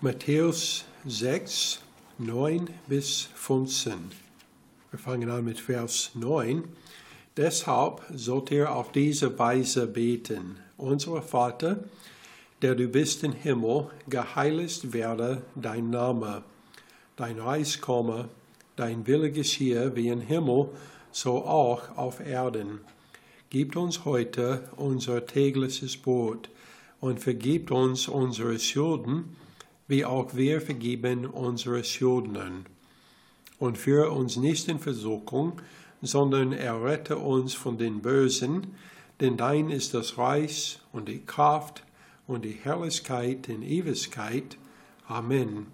Matthäus 6, 9 bis 15. Wir fangen an mit Vers 9. Deshalb sollt ihr auf diese Weise beten. Unser Vater, der du bist im Himmel, geheiligt werde dein Name. Dein Reich komme, dein Wille geschehe wie im Himmel, so auch auf Erden. Gib uns heute unser tägliches Brot und vergib uns unsere Schulden, wie auch wir vergeben unsere Schuldnern. Und führe uns nicht in Versuchung, sondern errette uns von den Bösen, denn dein ist das Reich und die Kraft und die Herrlichkeit in Ewigkeit. Amen.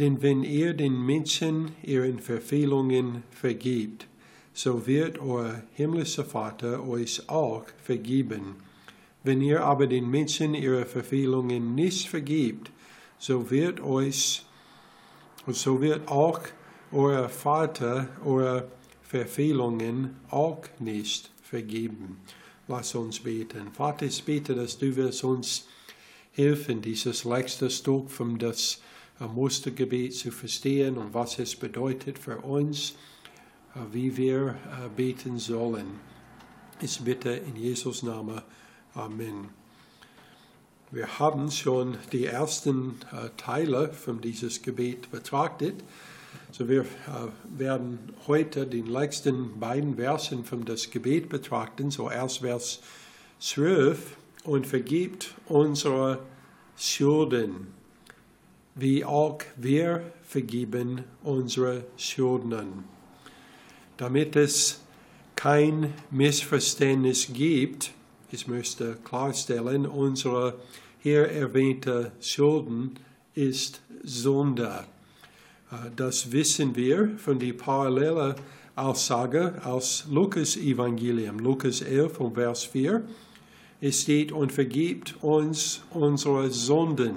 Denn wenn ihr den Menschen ihren Verfehlungen vergibt, so wird euer himmlischer Vater euch auch vergeben. Wenn ihr aber den Menschen ihre Verfehlungen nicht vergibt, so wird euch, so wird auch euer Vater eure Verfehlungen auch nicht vergeben. Lass uns beten. Vater, ich bete, dass du wirst uns helfen, dieses letzte Stück von das Mustergebet zu verstehen und was es bedeutet für uns, wie wir beten sollen. Ich bitte in Jesus Namen. Amen. Wir haben schon die ersten äh, Teile von dieses Gebet betrachtet. So wir äh, werden heute die letzten beiden Versen von das Gebet betrachten. So erst Vers 12 und vergibt unsere Schulden, wie auch wir vergeben unsere Schuldnern. Damit es kein Missverständnis gibt, ich möchte klarstellen, unsere hier erwähnte Schulden ist Sünde. Äh, das wissen wir von der parallelen Aussage aus Lukas Evangelium, Lukas 11 und Vers 4. Es steht, und vergibt uns unsere Sünden,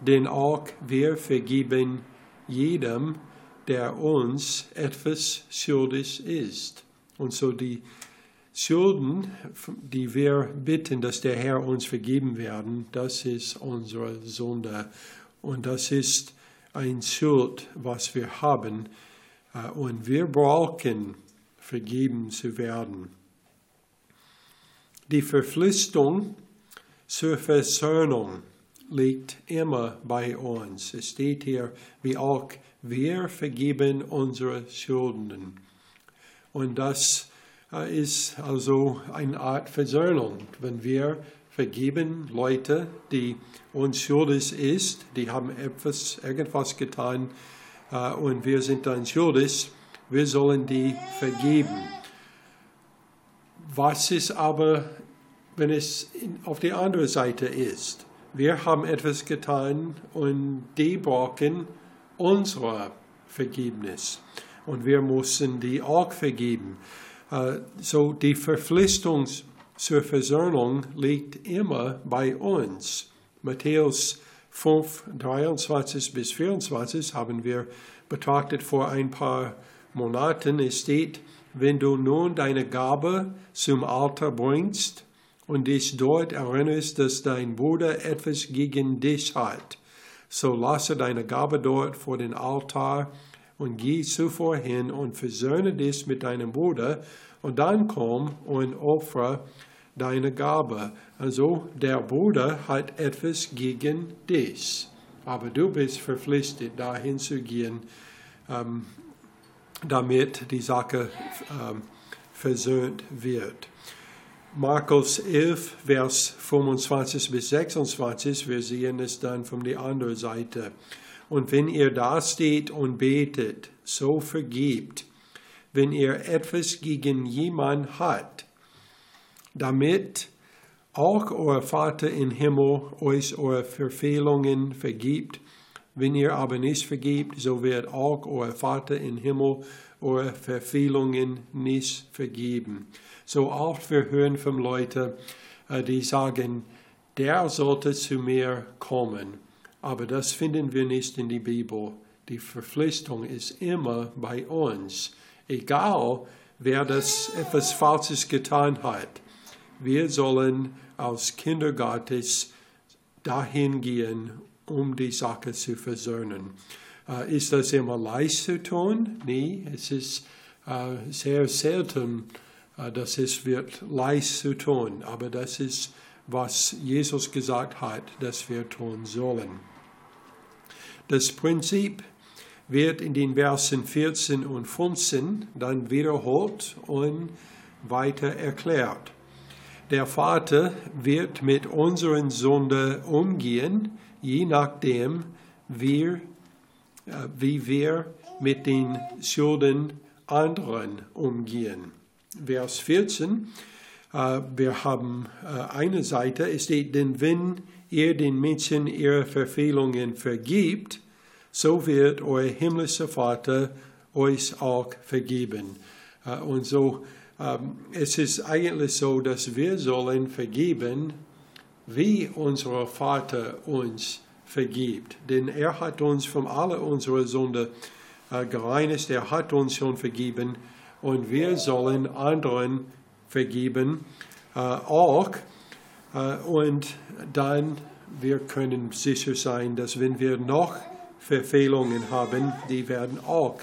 denn auch wir vergeben jedem, der uns etwas schuldig ist. Und so die Schulden, die wir bitten, dass der Herr uns vergeben werden, das ist unsere Sünde. Und das ist ein Schuld, was wir haben. Äh, und wir brauchen, vergeben zu werden. Die Verpflichtung zur Versöhnung liegt immer bei uns. Es steht hier, wie auch wir vergeben unsere Schulden. Und das ist also eine Art Versöhnung. Wenn wir vergeben Leute, die uns schuldig ist, die haben etwas, irgendwas getan äh, und wir sind dann schuldig, wir sollen die vergeben. Was ist aber, wenn es auf der anderen Seite ist? Wir haben etwas getan und die brauchen unsere Vergebnis und wir müssen die auch vergeben. Äh, so die Verpflichtung zur Versöhnung liegt immer bei uns. Matthäus 5, 23 bis 24 haben wir betrachtet vor ein paar Monaten. Es steht, wenn du nun deine Gabe zum Altar bringst und dich dort erinnerst, dass dein Bruder etwas gegen dich hat, so lasse deine Gabe dort vor den Altar und geh zuvor hin und versöhne dich mit deinem Bruder und dann komm und opfere deine Gabe. Also der Bruder hat etwas gegen dich, aber du bist verpflichtet, dahin zu gehen, ähm, damit die Sache ähm, versöhnt wird. Markus 11, Vers 25 bis 26, wir sehen es dann von der anderen Seite. Und wenn ihr da steht und betet, so vergibt, wenn ihr etwas gegen jemand habt, damit auch euer Vater im Himmel euch eure Verfehlungen vergibt. Wenn ihr aber nicht vergibt, so wird auch euer Vater im Himmel eure Verfehlungen nicht vergeben. So oft wir hören von Leuten, äh, die sagen, der sollte zu mir kommen. Aber das finden wir nicht in der Bibel. Die Verpflichtung ist immer bei uns, egal wer das etwas Falsches getan hat. Wir sollen als Kinder Gottes dahin gehen um die Sache zu versöhnen. Äh, ist das immer leicht zu tun? Nee, es ist äh, sehr selten, äh, dass es wird leicht zu tun. Aber das ist, was Jesus gesagt hat, dass wir tun sollen. Das Prinzip wird in den Versen 14 und 15 dann wiederholt und weiter erklärt. Der Vater wird mit unseren Sünden umgehen, je nachdem, wir, äh, wie wir mit den Schulden anderen umgehen. Vers 14, äh, wir haben äh, eine Seite, es steht, denn wenn ihr den Menschen ihre Verfehlungen vergibt, so wird euer himmlischer Vater euch auch vergeben. Äh, und so, ähm, es ist eigentlich so, dass wir sollen vergeben, wie unser Vater uns vergibt. Denn er hat uns von aller unserer Sünde äh, gereinigt, er hat uns schon vergeben und wir sollen anderen vergeben äh, auch. Und dann wir können sicher sein, dass wenn wir noch Verfehlungen haben, die werden auch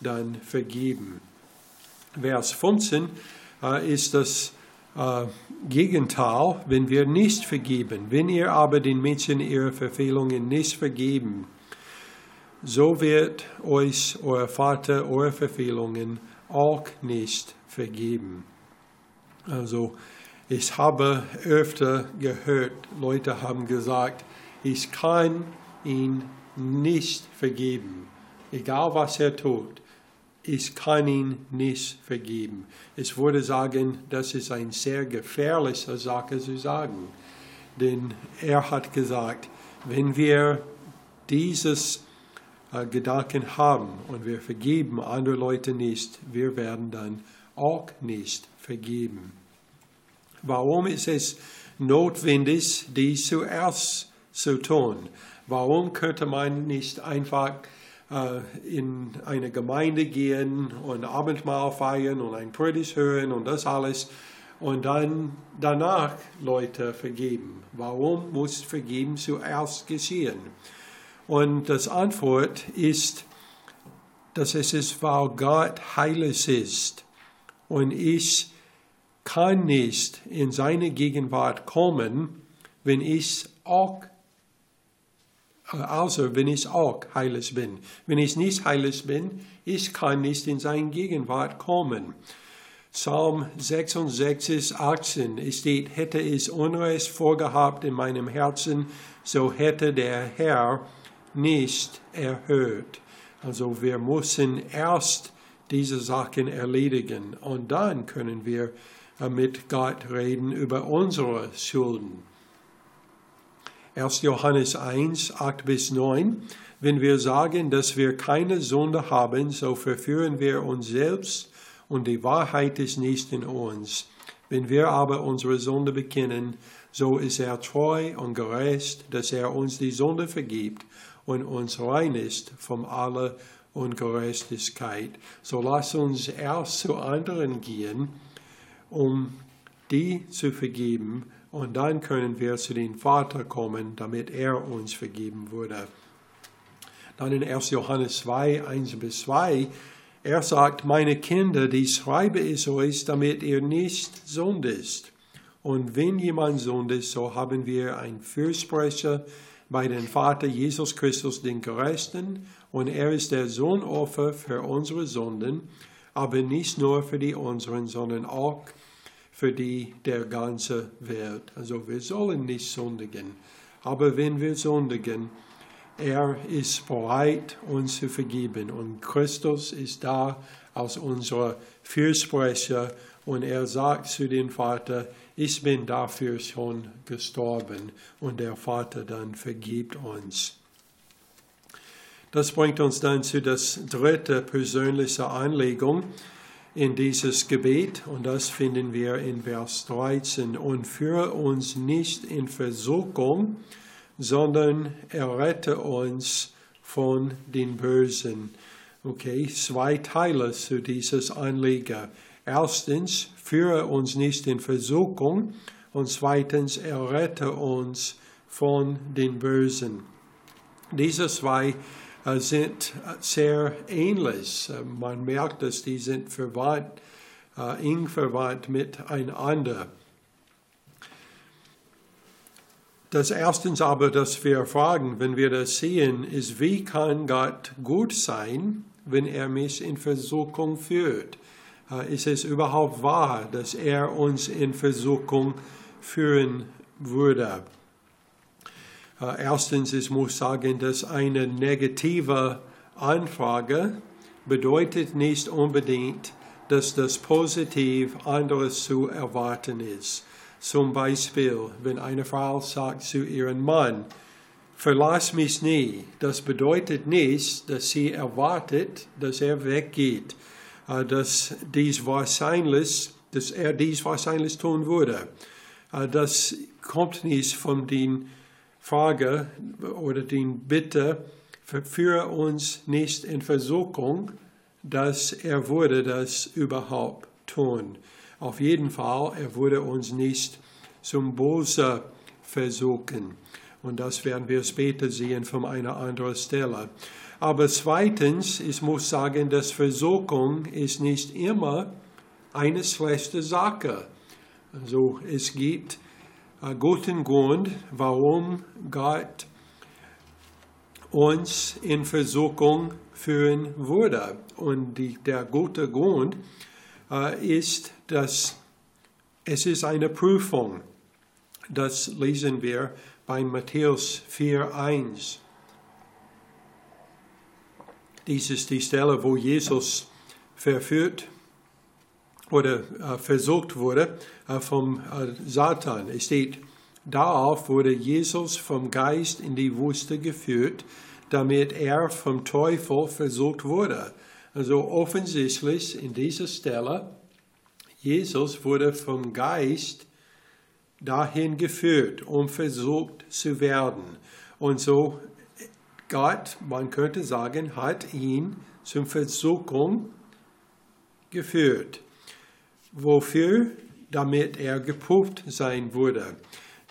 dann vergeben. Vers 15 äh, ist das äh, Gegenteil, wenn wir nicht vergeben. Wenn ihr aber den Menschen ihre Verfehlungen nicht vergeben, so wird euch euer Vater eure Verfehlungen auch nicht vergeben. Also ich habe öfter gehört, Leute haben gesagt, ich kann ihn nicht vergeben. Egal was er tut, ich kann ihn nicht vergeben. Ich würde sagen, das ist eine sehr gefährliche Sache zu sagen. Denn er hat gesagt, wenn wir dieses äh, Gedanken haben und wir vergeben andere Leute nicht, wir werden dann auch nicht vergeben. Warum ist es notwendig, dies zuerst zu tun? Warum könnte man nicht einfach äh, in eine Gemeinde gehen und Abendmahl feiern und ein Predigt hören und das alles und dann danach Leute vergeben? Warum muss Vergeben zuerst geschehen? Und das Antwort ist, dass es ist, weil Gott heilig ist und ich kann nicht in seine Gegenwart kommen, wenn ich auch also wenn ich auch heilig bin. Wenn ich nicht heilig bin, ich kann nicht in seine Gegenwart kommen. Psalm 66, 18 steht, hätte ich Unrecht vorgehabt in meinem Herzen, so hätte der Herr nicht erhört. Also wir müssen erst diese Sachen erledigen und dann können wir mit Gott reden über unsere Schulden. 1. Johannes 1, 8 bis 9. Wenn wir sagen, dass wir keine Sünde haben, so verführen wir uns selbst und die Wahrheit ist nicht in uns. Wenn wir aber unsere Sünde bekennen, so ist er treu und gerecht, dass er uns die Sünde vergibt und uns reinigt von aller Ungerechtigkeit. So lass uns erst zu anderen gehen, um die zu vergeben und dann können wir zu dem Vater kommen, damit er uns vergeben würde. Dann in 1. Johannes 2, 1 bis 2, er sagt, meine Kinder, die schreibe ich euch, damit ihr nicht sündigt. Und wenn jemand sündigt, so haben wir ein Fürsprecher bei dem Vater Jesus Christus, den Gerechten, und er ist der Sohnopfer für unsere Sünden, aber nicht nur für die unseren, sondern auch für die der ganzen Welt. Also wir sollen nicht sündigen. Aber wenn wir sündigen, er ist bereit, uns zu vergeben. Und Christus ist da als unser Fürsprecher. Und er sagt zu dem Vater, ich bin dafür schon gestorben. Und der Vater dann vergibt uns. Das bringt uns dann zu das dritte persönliche Anlegung in dieses Gebet und das finden wir in Vers 13. Und führe uns nicht in Versuchung, sondern errette uns von den Bösen. Okay, zwei Teile zu dieses Anliegen. Erstens, führe uns nicht in Versuchung und zweitens, errette uns von den Bösen. Diese zwei äh, sind sehr ähnlich. Äh, man merkt, dass die sind verwandt, äh, eng verwandt miteinander. Das erstens aber, das wir fragen, wenn wir das sehen, ist, wie kann Gott gut sein, wenn er mich in Versuchung führt? Ist es überhaupt wahr, dass er uns in Versuchung führen würde? Erstens, ich muss sagen, dass eine negative Anfrage bedeutet nicht unbedingt, dass das positiv anderes zu erwarten ist. Zum Beispiel, wenn eine Frau sagt zu ihrem Mann, verlass mich nie, das bedeutet nicht, dass sie erwartet, dass er weggeht, äh, dass dies wahrscheinlich, dass er dies wahrscheinlich tun würde. Äh, das kommt nicht von den Frage oder den Bitte, führe uns nicht in Versuchung, dass er würde das überhaupt tun. Auf jeden Fall, er würde uns nicht zum Böse versuchen. Und das werden wir später sehen von einer anderen Stelle. Aber zweitens, ich muss sagen, dass Versuchung ist nicht immer eine schlechte Sache. Also es gibt guten Grund, warum Gott uns in Versuchung führen würde. Und die, der gute Grund äh, ist, dass es ist eine Prüfung. Das lesen wir bei Matthäus 4,1. Dies ist die Stelle, wo Jesus verführt oder äh, versucht wurde äh, vom äh, Satan. Es steht, darauf wurde Jesus vom Geist in die Wüste geführt, damit er vom Teufel versucht wurde. Also offensichtlich in dieser Stelle, Jesus wurde vom Geist dahin geführt, um versucht zu werden. Und so Gott, man könnte sagen, hat ihn zum Versuchung geführt. Wofür? Damit er geprüft sein würde.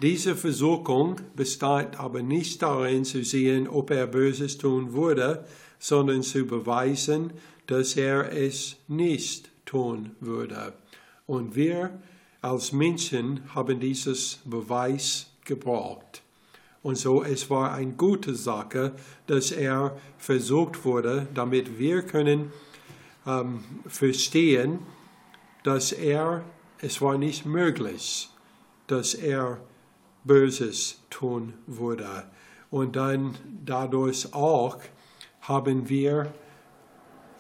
Diese Versuchung bestand aber nicht darin zu sehen, ob er Böses tun würde, sondern zu beweisen, dass er es nicht tun würde. Und wir als Menschen haben dieses Beweis gebraucht. Und so es war eine gute Sache, dass er versucht wurde, damit wir können ähm, verstehen, dass er, es war nicht möglich, dass er Böses tun würde. Und dann dadurch auch haben wir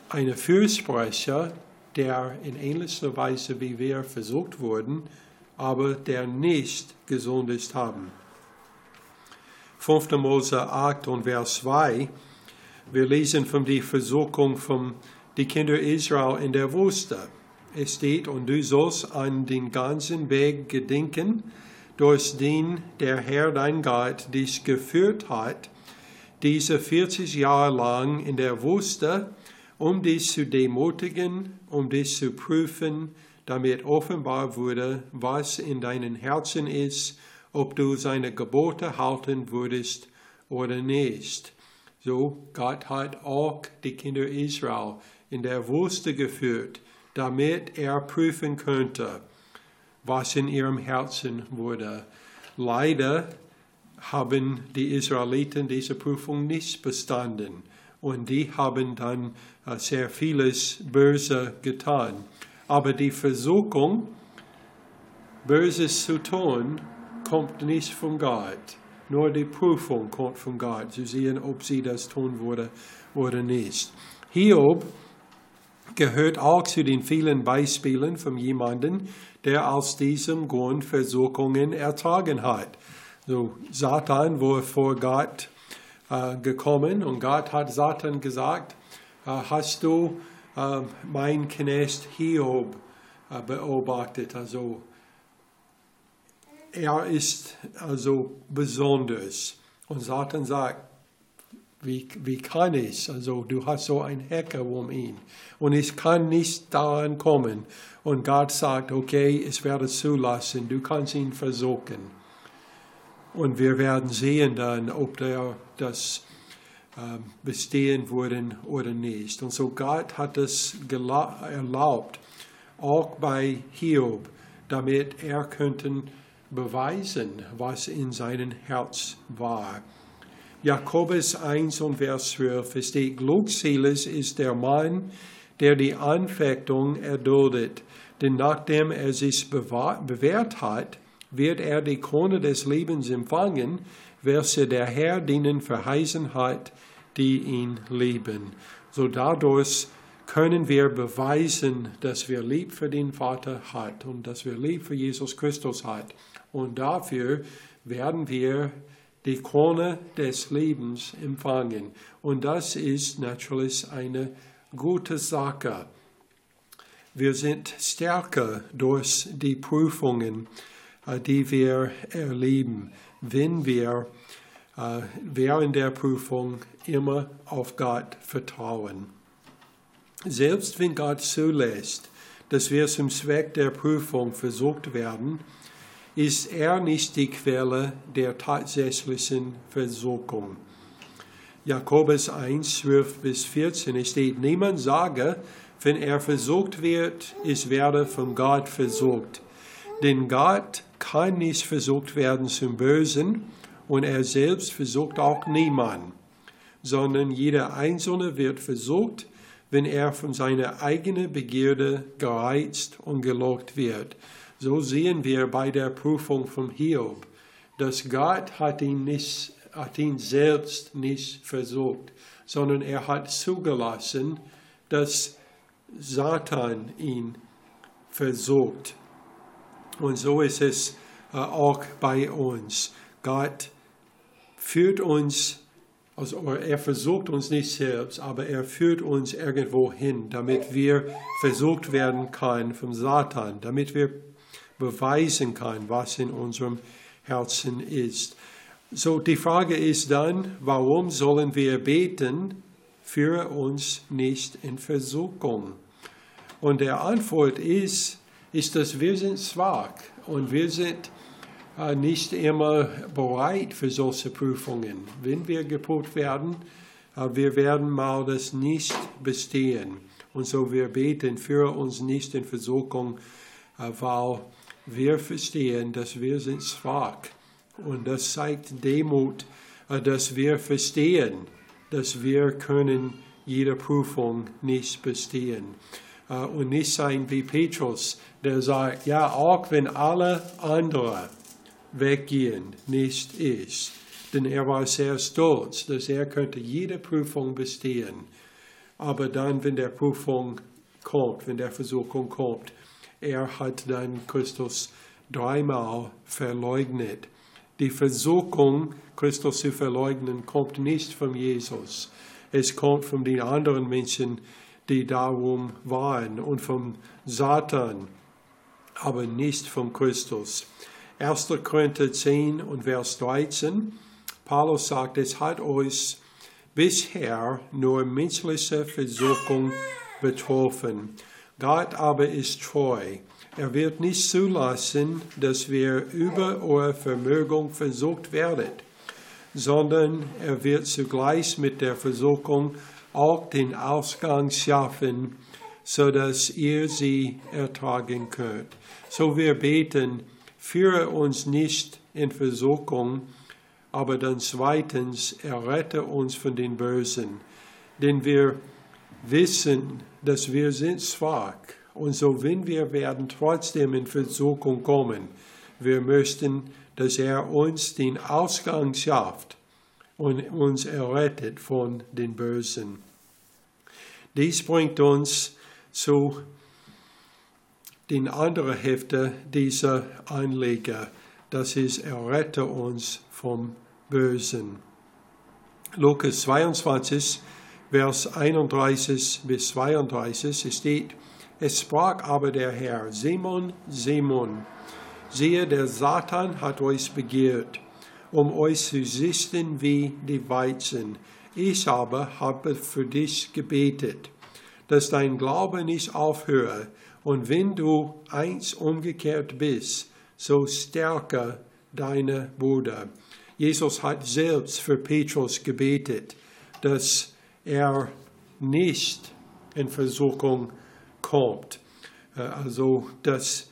einen Fürsprecher, der in ähnlicher Weise wie wir versucht wurden, aber der nicht gesund ist haben. 5. Mose 8 und Vers 2, wir lesen von der Versuchung von den Kindern Israel in der Wüste. Es steht, und du sollst an den ganzen Weg gedenken, durch den der Herr dein Gott dich geführt hat, diese 40 Jahre lang in der Wüste, um dich zu demutigen, um dich zu prüfen, damit offenbar wurde, was in deinen Herzen ist, ob du seine Gebote halten würdest oder nicht. So, Gott hat auch die Kinder Israel in der Wüste geführt, damit er prüfen könnte, was in ihrem Herzen wurde. Leider haben die Israeliten diese Prüfung nicht bestanden und die haben dann äh, sehr vieles Böse getan. Aber die Versuchung, Böses zu tun, kommt nicht von Gott. Nur die Prüfung kommt von Gott, zu sehen, ob sie das tun würde oder nicht. Hiob gehört auch zu den vielen Beispielen von jemandem, der aus diesem Grund Versuchungen ertragen hat. So, Satan war vor Gott äh, gekommen und Gott hat Satan gesagt, äh, hast du äh, mein Knecht Hiob äh, beobachtet? Also er ist also besonders. Und Satan sagt, wie, wie kann ich? Also du hast so ein Hacker um ihn. Und ich kann nicht daran kommen. Und Gott sagt, okay, ich werde zulassen, du kannst ihn versuchen. Und wir werden sehen dann, ob er das ähm, bestehen würden oder nicht. Und so Gott hat es erlaubt, auch bei Hiob, damit er könnte beweisen, was in seinem Herz war. Jakobus 1 und Vers 12 ist die glückselig ist der Mann, der die Anfechtung erduldet, denn nachdem er sich bewährt hat, wird er die Krone des Lebens empfangen, welche der Herr denen verheißen hat, die ihn lieben. So dadurch können wir beweisen, dass wir lieb für den Vater hat und dass wir lieb für Jesus Christus hat. Und dafür werden wir die Krone des Lebens empfangen. Und das ist natürlich eine gute Sache. Wir sind stärker durch die Prüfungen, äh, die wir erleben, wenn wir äh, während der Prüfung immer auf Gott vertrauen. Selbst wenn Gott zulässt, dass wir zum Zweck der Prüfung versucht werden, ist er nicht die Quelle der tatsächlichen Versuchung. Jakobus 1, 12 bis 14 steht, niemand sage, wenn er versucht wird, es werde von Gott versucht. Denn Gott kann nicht versucht werden zum Bösen und er selbst versucht auch niemand, sondern jeder Einzelne wird versucht, wenn er von seiner eigenen Begierde gereizt und gelockt wird. So sehen wir bei der Prüfung von Hiob, dass Gott hat ihn, nicht, hat ihn selbst nicht versucht, sondern er hat zugelassen, dass Satan ihn versucht. Und so ist es äh, auch bei uns. Gott führt uns, also er versucht uns nicht selbst, aber er führt uns irgendwo hin, damit wir versucht werden können vom Satan, damit wir beweisen können, was in unserem Herzen ist. So die Frage ist dann, warum sollen wir beten, führe uns nicht in Versuchung? Und der Antwort ist, ist, dass wir sind schwach und wir sind äh, nicht immer bereit für solche Prüfungen. Wenn wir geprüft werden, äh, wir werden mal das nicht bestehen. Und so wir beten, führe uns nicht in Versuchung, äh, weil wir verstehen, dass wir sind schwach. Und das zeigt Demut, dass wir verstehen, dass wir können jede Prüfung nicht bestehen. Und nicht sein wie Petrus, der sagt, ja, auch wenn alle anderen weggehen nicht ist. Denn er war sehr stolz, dass er könnte jede Prüfung bestehen. Aber dann, wenn der Prüfung kommt, wenn der Versuchung kommt, er hat dann Christus dreimal verleugnet. Die Versuchung, Christus zu verleugnen, kommt nicht von Jesus. Es kommt von den anderen Menschen, die darum waren und vom Satan, aber nicht von Christus. 1. Korinther 10 und Vers 13. Paulus sagt, es hat euch bisher nur menschliche Versuchung betroffen. Gott aber ist treu. Er wird nicht zulassen, dass wir über eure Vermögen versucht werdet, sondern er wird zugleich mit der Versuchung auch den Ausgang schaffen, so dass ihr sie ertragen könnt. So wir beten, Führe uns nicht in Versuchung, aber dann zweitens, errette uns von den Bösen. Denn wir wissen, dass wir sind schwach. Und so, wenn wir werden trotzdem in Versuchung kommen, wir möchten, dass er uns den Ausgang schafft und uns errettet von den Bösen. Dies bringt uns zu den anderen Hälfte dieser Anleger. Das ist, errette uns vom Bösen. Lukas 22, Vers 31 bis 32 steht, es sprach aber der Herr, Simon, Simon, siehe, der Satan hat euch begehrt, um euch zu sichten wie die Weizen. Ich aber habe für dich gebetet, dass dein Glaube nicht aufhöre, und wenn du eins umgekehrt bist, so stärke deine Bruder. Jesus hat selbst für Petrus gebetet, dass er nicht in Versuchung kommt. Äh, also, dass,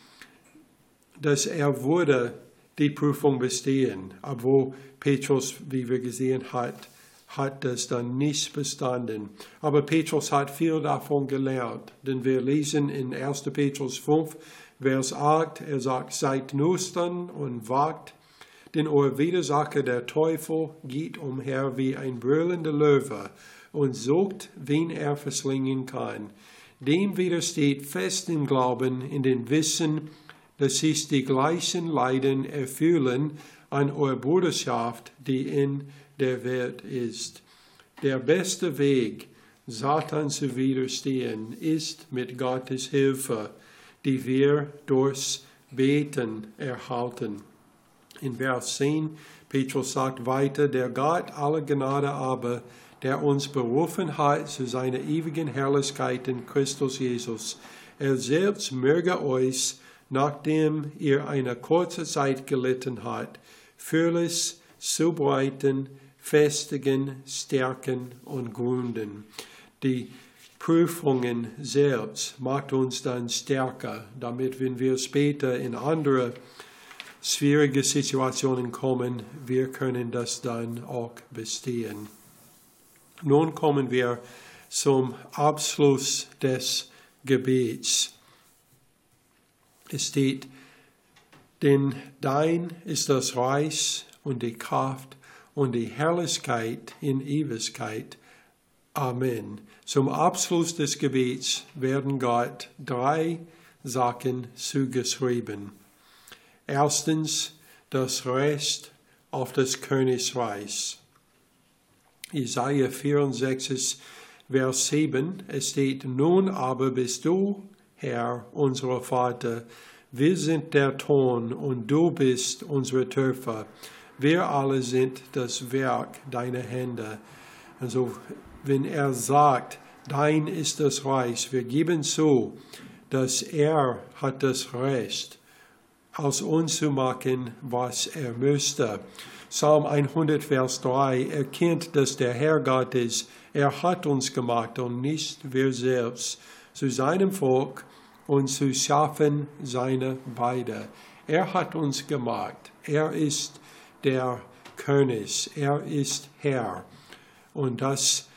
dass er würde die Prüfung bestehen, obwohl Petrus, wie wir gesehen hat, hat das dann nicht bestanden. Aber Petrus hat viel davon gelernt, denn wir lesen in 1. Petrus 5, Vers 8, er sagt, seid nüchtern und wagt, denn euer Widersacher der Teufel geht umher wie ein brüllender Löwe und sucht, wen er verschlingen kann. Dem widersteht fest im Glauben, in dem Wissen, dass sich die gleichen Leiden erfüllen an eurer Bruderschaft, die in der Welt ist. Der beste Weg, Satan zu widerstehen, ist mit Gottes Hilfe, die wir durchs Beten erhalten. In Vers 10, Petrus sagt weiter, der Gott aller Gnade aber, der uns berufen hat zu seiner ewigen Herrlichkeit in Christus Jesus. Er selbst möge euch, nachdem ihr eine kurze Zeit gelitten habt, völlig zubreiten, festigen, stärken und gründen. Die Prüfungen selbst macht uns dann stärker, damit wenn wir später in andere schwierige Situationen kommen, wir können das dann auch bestehen. Nun kommen wir zum Abschluss des Gebets. Es steht, denn dein ist das Reich und die Kraft und die Herrlichkeit in Ewigkeit. Amen. Zum Abschluss des Gebets werden Gott drei Sachen zugeschrieben. Erstens das Recht auf das Königreich. Isaiah 64, Vers 7, es steht, nun aber bist du, Herr, unser Vater, wir sind der Ton und du bist unsere Töpfer. Wir alle sind das Werk deiner Hände. Also, wenn er sagt, dein ist das Reich, wir geben zu, dass er hat das Recht, aus uns zu machen, was er müsste. Psalm 100, Vers 3 erkennt, dass der Herr Gott ist. Er hat uns gemacht und nicht wir selbst zu seinem Volk und zu schaffen seine Weide. Er hat uns gemacht. Er ist der König. Er ist Herr. Und das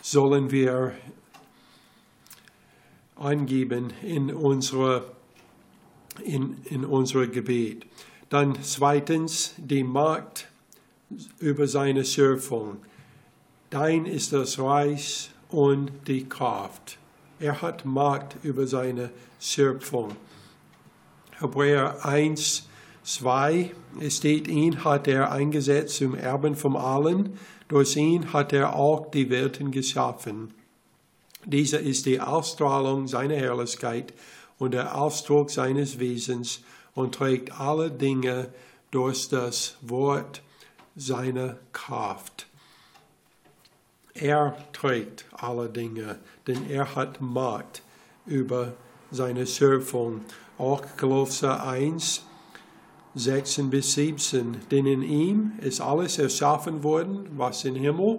sollen wir angeben in unsere in, in unser Gebet. Dann zweitens die Macht über seine Schöpfung. Dein ist das Reich und die Kraft. Er hat Macht über seine Schöpfung. Hebräer 1, 2, es steht, ihn hat er eingesetzt zum Erben von allen. Durch ihn hat er auch die Welten geschaffen. Dieser ist die Ausstrahlung seiner Herrlichkeit und der Ausdruck seines Wesens und trägt alle Dinge durch das Wort seiner Kraft. Er trägt alle Dinge, denn er hat Macht über seine Schöpfung. Auch Kolosser 1, 16 bis 17. Denn in ihm ist alles erschaffen worden, was im Himmel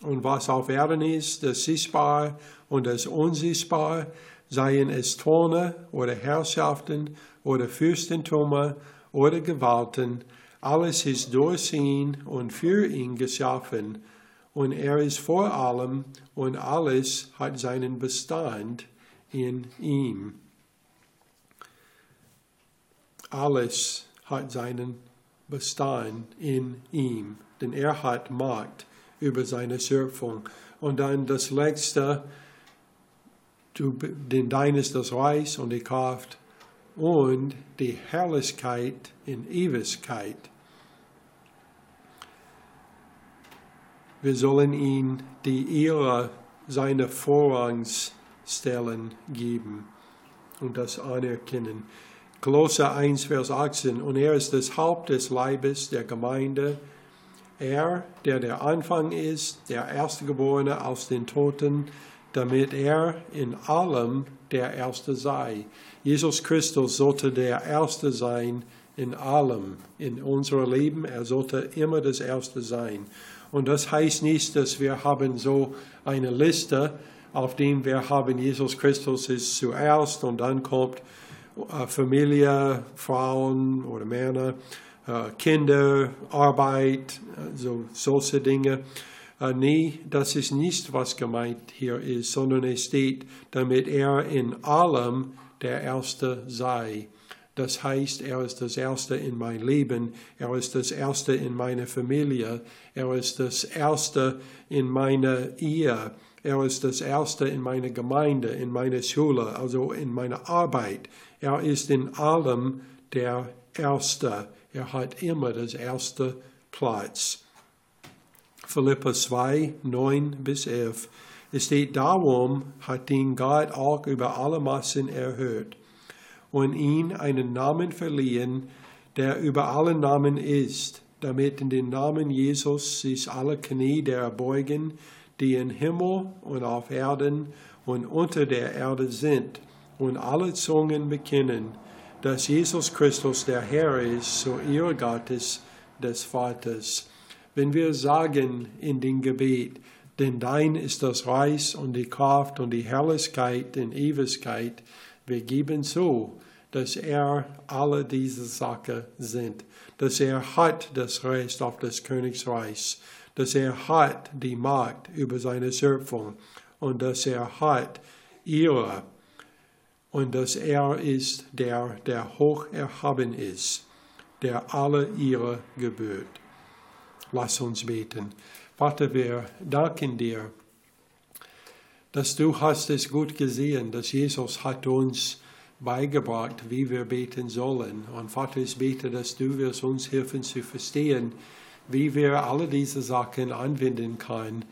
und was auf Erden ist, das Sichtbare und das Unsichtbare, seien es Throne oder Herrschaften oder Fürstentümer oder Gewalten, alles ist durch ihn und für ihn geschaffen, und er ist vor allem und alles hat seinen Bestand in ihm. Alles hat seinen Bestand in ihm, denn er hat Macht über seine Schöpfung. Und dann das letzte, du, denn dein ist das Reich und die Kraft und die Herrlichkeit in Ewigkeit. Wir sollen ihm die Ehre seiner Vorrangsstellen geben und das anerkennen. Kolosser 1, Vers 18. Und er ist das Haupt des Leibes der Gemeinde. Er, der der Anfang ist, der Erstgeborene aus den Toten, damit er in allem der Erste sei. Jesus Christus sollte der Erste sein in allem, in unserem Leben. Er sollte immer das Erste sein. Und das heißt nicht, dass wir haben so eine Liste, auf dem wir haben, Jesus Christus ist zuerst und dann kommt äh, Familie, Frauen oder Männer, äh, Kinder, Arbeit, äh, so solche Dinge. Äh, nee, das ist nicht, was gemeint hier ist, sondern es steht, damit er in allem der Erste sei. Das heißt, er ist das Erste in mein Leben, er ist das Erste in meiner Familie, er ist das Erste in meiner Ehe, er ist das Erste in meiner Gemeinde, in meiner Schule, also in meiner Arbeit. Er ist in allem der Erste. Er hat immer das erste Platz. Philippa 2, 9 bis 11. Es steht, darum hat ihn Gott auch über alle Massen erhöht und ihn einen Namen verliehen, der über alle Namen ist, damit in den Namen Jesus sich alle Knie der beugen, die im Himmel und auf Erden und unter der Erde sind, und alle Zungen bekennen, dass Jesus Christus der Herr ist, zur Ehre Gottes des Vaters. Wenn wir sagen in dem Gebet, denn dein ist das Reich und die Kraft und die Herrlichkeit in Ewigkeit, wir geben zu, dass er alle diese Sachen sind, dass er hat das Recht auf das Königsreich, dass er hat die Macht über seine Schöpfung und dass er hat ihre und dass er ist der, der hoch erhaben ist, der alle ihre gebührt. Lass uns beten. Vater, wir danken dir, dass du hast es gut gesehen, dass Jesus hat uns beigebracht, wie wir beten sollen. Und Vater, ich bete, dass du wirst uns helfen zu verstehen, wie wir alle diese Sachen anwenden können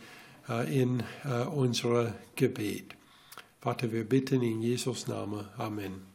äh, in äh, unser Gebet. Vater, wir bitten in Jesus Namen. Amen.